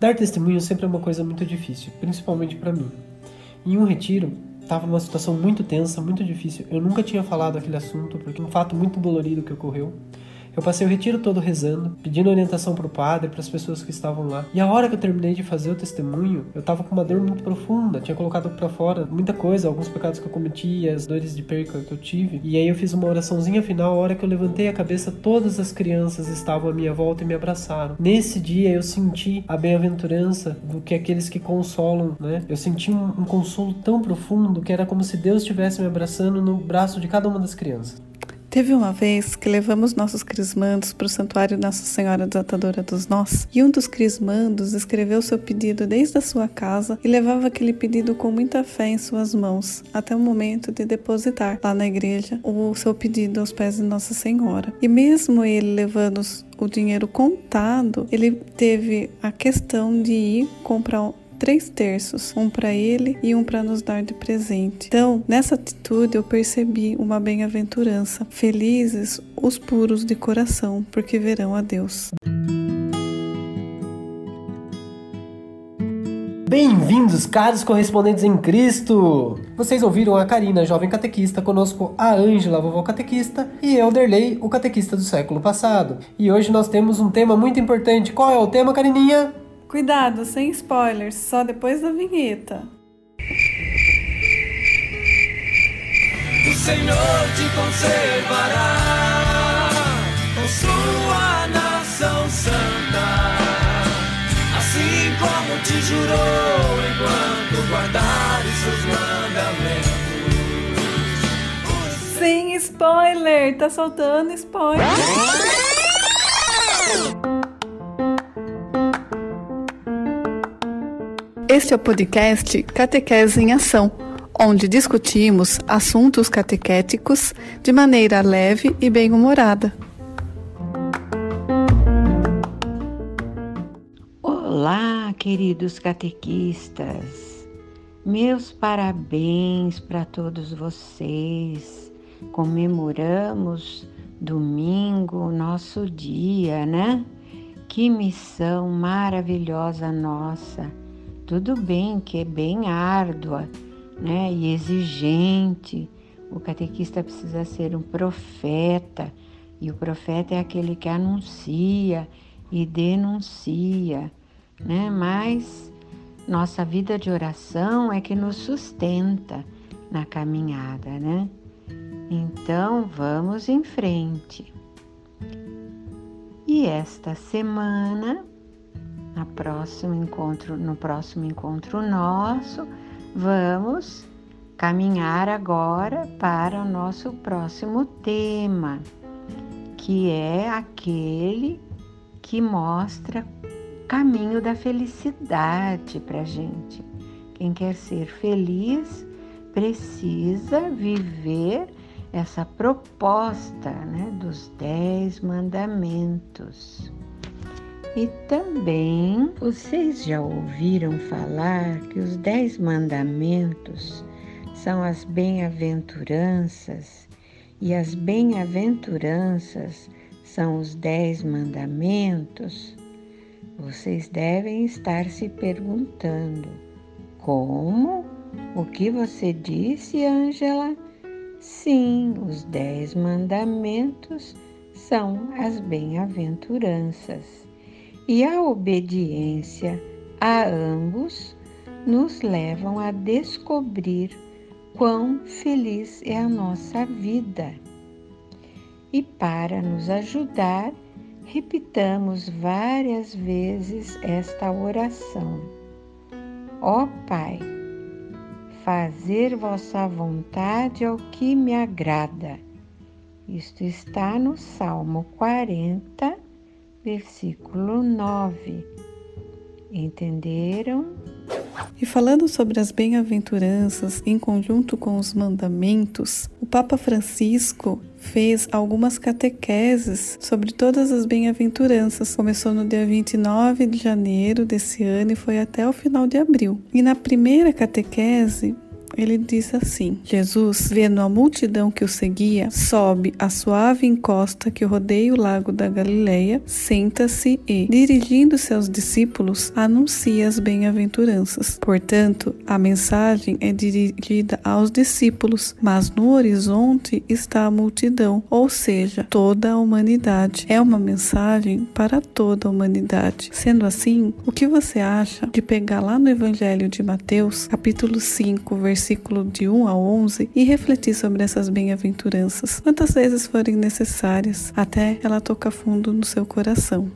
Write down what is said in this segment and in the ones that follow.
Dar testemunho sempre é uma coisa muito difícil, principalmente para mim. Em um retiro, estava uma situação muito tensa, muito difícil. Eu nunca tinha falado aquele assunto porque é um fato muito dolorido que ocorreu. Eu passei o retiro todo rezando, pedindo orientação para o padre, para as pessoas que estavam lá. E a hora que eu terminei de fazer o testemunho, eu tava com uma dor muito profunda, tinha colocado para fora muita coisa, alguns pecados que eu cometi, as dores de perca que eu tive. E aí eu fiz uma oraçãozinha final, a hora que eu levantei a cabeça, todas as crianças estavam à minha volta e me abraçaram. Nesse dia eu senti a bem-aventurança do que aqueles que consolam, né? Eu senti um, um consolo tão profundo que era como se Deus estivesse me abraçando no braço de cada uma das crianças. Teve uma vez que levamos nossos crismandos para o Santuário Nossa Senhora Desatadora dos Nós e um dos crismandos escreveu seu pedido desde a sua casa e levava aquele pedido com muita fé em suas mãos até o momento de depositar lá na igreja o seu pedido aos pés de Nossa Senhora. E mesmo ele levando o dinheiro contado, ele teve a questão de ir comprar três terços, um para ele e um para nos dar de presente. Então, nessa atitude eu percebi uma bem-aventurança. Felizes os puros de coração, porque verão a Deus. Bem-vindos, caros correspondentes em Cristo! Vocês ouviram a Karina, jovem catequista, conosco a Ângela, vovó catequista, e eu, Derlei, o catequista do século passado. E hoje nós temos um tema muito importante. Qual é o tema, Carininha? Cuidado, sem spoilers, só depois da vinheta. O Senhor te conservará com sua nação santa, assim como te jurou enquanto guardares seus mandamentos. Sem spoiler, tá soltando spoiler. Este é o podcast Catequese em Ação, onde discutimos assuntos catequéticos de maneira leve e bem-humorada. Olá, queridos catequistas. Meus parabéns para todos vocês. Comemoramos domingo, nosso dia, né? Que missão maravilhosa nossa tudo bem que é bem árdua né, e exigente. O catequista precisa ser um profeta, e o profeta é aquele que anuncia e denuncia, né? Mas nossa vida de oração é que nos sustenta na caminhada, né? Então vamos em frente. E esta semana na próximo encontro, no próximo encontro nosso, vamos caminhar agora para o nosso próximo tema, que é aquele que mostra caminho da felicidade para gente. Quem quer ser feliz precisa viver essa proposta né, dos dez mandamentos. E também vocês já ouviram falar que os Dez Mandamentos são as bem-aventuranças e as bem-aventuranças são os Dez Mandamentos? Vocês devem estar se perguntando: como? O que você disse, Ângela? Sim, os Dez Mandamentos são as bem-aventuranças e a obediência a ambos nos levam a descobrir quão feliz é a nossa vida. E para nos ajudar, repitamos várias vezes esta oração. Ó Pai, fazer vossa vontade é o que me agrada. Isto está no Salmo 40, versículo 9. Entenderam? E falando sobre as bem-aventuranças em conjunto com os mandamentos, o Papa Francisco fez algumas catequeses sobre todas as bem-aventuranças. Começou no dia 29 de janeiro desse ano e foi até o final de abril. E na primeira catequese, ele diz assim: Jesus, vendo a multidão que o seguia, sobe a suave encosta que rodeia o lago da Galileia, senta-se e, dirigindo-se aos discípulos, anuncia as bem-aventuranças. Portanto, a mensagem é dirigida aos discípulos, mas no horizonte está a multidão, ou seja, toda a humanidade. É uma mensagem para toda a humanidade. Sendo assim, o que você acha de pegar lá no Evangelho de Mateus, capítulo 5, versículo de 1 a 11, e refletir sobre essas bem-aventuranças, quantas vezes forem necessárias, até ela tocar fundo no seu coração.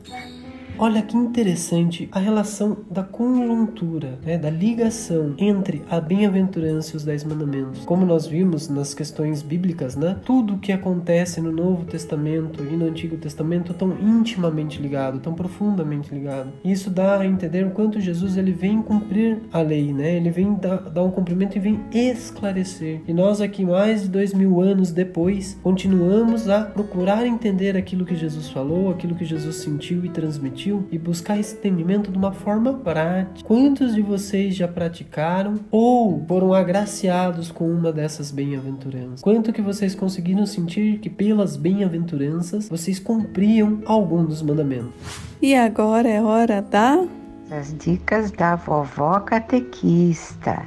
Olha que interessante a relação da conjuntura, né, da ligação entre a bem-aventurança e os dez mandamentos. Como nós vimos nas questões bíblicas, né, tudo que acontece no Novo Testamento e no Antigo Testamento tão intimamente ligado, tão profundamente ligado. E isso dá a entender o quanto Jesus ele vem cumprir a lei, né? Ele vem dar, dar um cumprimento e vem esclarecer. E nós aqui mais de dois mil anos depois continuamos a procurar entender aquilo que Jesus falou, aquilo que Jesus sentiu e transmitiu e buscar esse entendimento de uma forma prática. Quantos de vocês já praticaram ou foram agraciados com uma dessas bem-aventuranças? Quanto que vocês conseguiram sentir que pelas bem-aventuranças vocês cumpriam algum dos mandamentos? E agora é hora da As dicas da vovó catequista.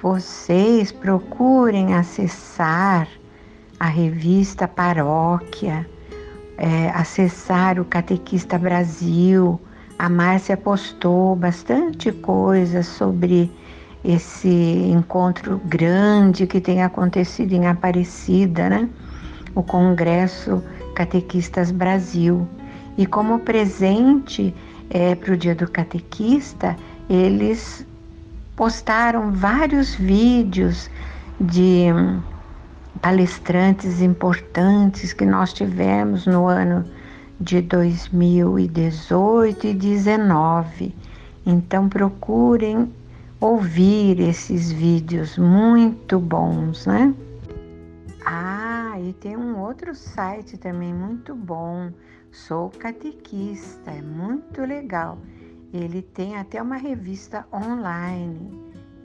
Vocês procurem acessar a revista Paróquia é, acessar o Catequista Brasil. A Márcia postou bastante coisa sobre esse encontro grande que tem acontecido em Aparecida, né? O Congresso Catequistas Brasil. E como presente é, para o Dia do Catequista, eles postaram vários vídeos de palestrantes importantes que nós tivemos no ano de 2018 e 2019. Então procurem ouvir esses vídeos muito bons, né? Ah, e tem um outro site também muito bom. Sou catequista, é muito legal. Ele tem até uma revista online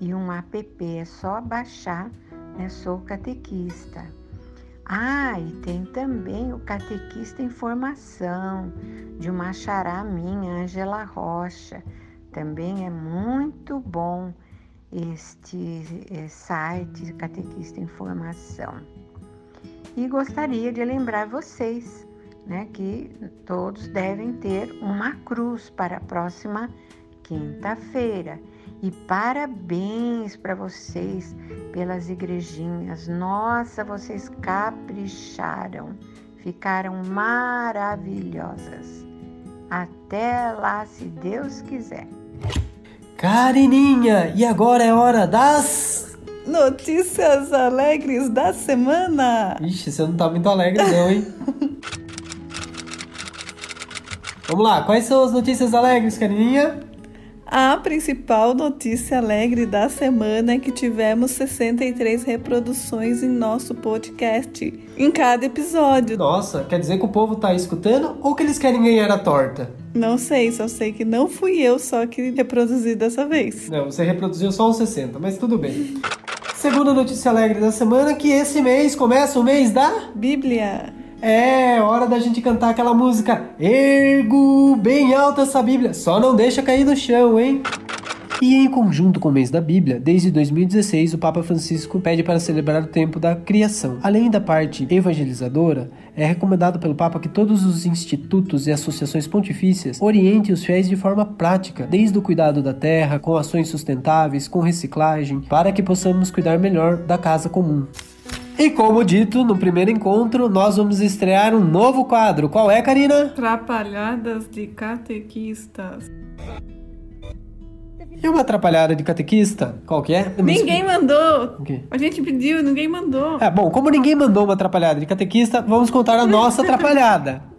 e um app, é só baixar né? Sou catequista. Ah, e tem também o Catequista em Formação, de uma xará minha, Angela Rocha. Também é muito bom este site Catequista em Formação. E gostaria de lembrar vocês né, que todos devem ter uma cruz para a próxima quinta-feira. E parabéns para vocês pelas igrejinhas. Nossa, vocês capricharam. Ficaram maravilhosas. Até lá, se Deus quiser. Carininha, e agora é hora das. Notícias alegres da semana. Ixi, você não tá muito alegre, não, hein? Vamos lá, quais são as notícias alegres, Carininha? A principal notícia alegre da semana é que tivemos 63 reproduções em nosso podcast, em cada episódio. Nossa, quer dizer que o povo tá escutando ou que eles querem ganhar a torta? Não sei, só sei que não fui eu só que reproduzi dessa vez. Não, você reproduziu só uns 60, mas tudo bem. Segunda notícia alegre da semana que esse mês começa o mês da Bíblia. É hora da gente cantar aquela música Ergo bem alta essa Bíblia, só não deixa cair no chão, hein? E em conjunto com o mês da Bíblia, desde 2016 o Papa Francisco pede para celebrar o tempo da criação. Além da parte evangelizadora, é recomendado pelo Papa que todos os institutos e associações pontifícias orientem os fiéis de forma prática, desde o cuidado da terra, com ações sustentáveis, com reciclagem, para que possamos cuidar melhor da casa comum. E como dito no primeiro encontro, nós vamos estrear um novo quadro. Qual é, Karina? Trapalhadas de catequistas. E uma atrapalhada de catequista? Qual que é? Ninguém mandou. O quê? A gente pediu, ninguém mandou. É, bom, como ninguém mandou uma atrapalhada de catequista, vamos contar a nossa atrapalhada.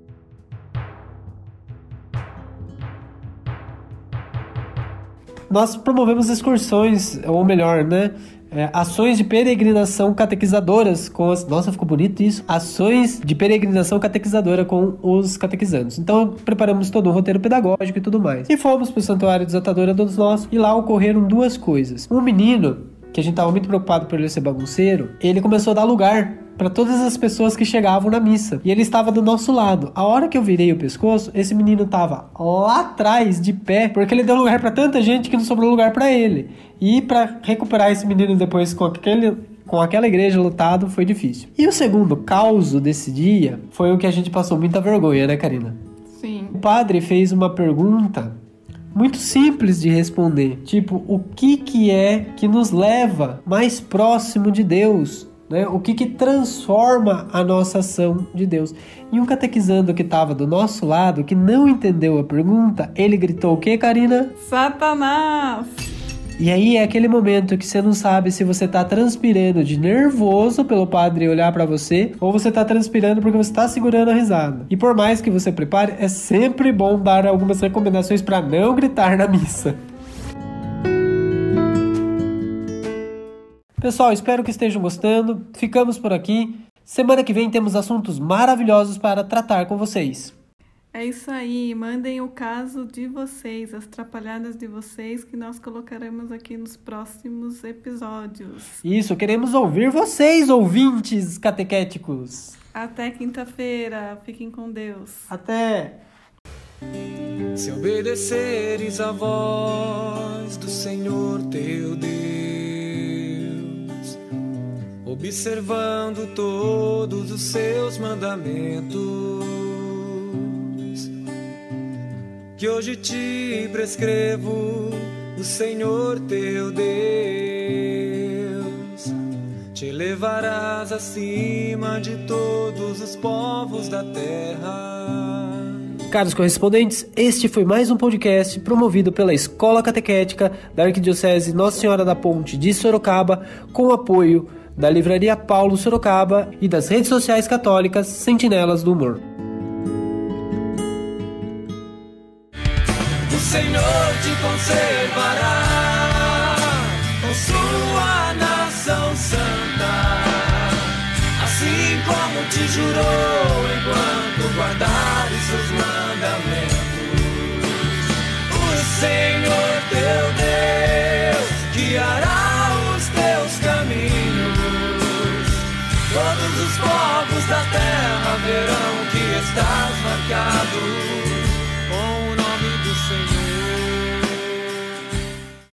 Nós promovemos excursões, ou melhor, né? é, ações de peregrinação catequizadoras com as. Nossa, ficou bonito isso. Ações de peregrinação catequizadora com os catequizandos. Então, preparamos todo um roteiro pedagógico e tudo mais. E fomos pro Santuário Desatadora dos Nós. E lá ocorreram duas coisas. Um menino, que a gente tava muito preocupado por ele ser bagunceiro, ele começou a dar lugar para todas as pessoas que chegavam na missa. E ele estava do nosso lado. A hora que eu virei o pescoço, esse menino tava lá atrás, de pé, porque ele deu lugar para tanta gente que não sobrou lugar para ele. E para recuperar esse menino depois com aquele com aquela igreja lotado foi difícil. E o segundo caos desse dia foi o que a gente passou muita vergonha, né, Karina? Sim. O padre fez uma pergunta muito simples de responder, tipo, o que que é que nos leva mais próximo de Deus? Né? O que, que transforma a nossa ação de Deus? E um catequizando que estava do nosso lado, que não entendeu a pergunta, ele gritou o que, Karina? Satanás! E aí é aquele momento que você não sabe se você tá transpirando de nervoso pelo padre olhar para você ou você tá transpirando porque você tá segurando a risada. E por mais que você prepare, é sempre bom dar algumas recomendações para não gritar na missa. Pessoal, espero que estejam gostando. Ficamos por aqui. Semana que vem temos assuntos maravilhosos para tratar com vocês. É isso aí, mandem o caso de vocês, as trapalhadas de vocês, que nós colocaremos aqui nos próximos episódios. Isso, queremos ouvir vocês, ouvintes catequéticos. Até quinta-feira, fiquem com Deus. Até! Se obedeceres a voz do Senhor teu Deus, observando todos os seus mandamentos, que hoje te prescrevo, o Senhor teu Deus, te levarás acima de todos os povos da terra. Caros correspondentes, este foi mais um podcast promovido pela Escola Catequética da Arquidiocese Nossa Senhora da Ponte de Sorocaba, com apoio da Livraria Paulo Sorocaba e das redes sociais católicas Sentinelas do Humor. O Senhor te conservará com sua nação santa, assim como te jurou enquanto guardares seus mandamentos. Da terra verão que estás marcado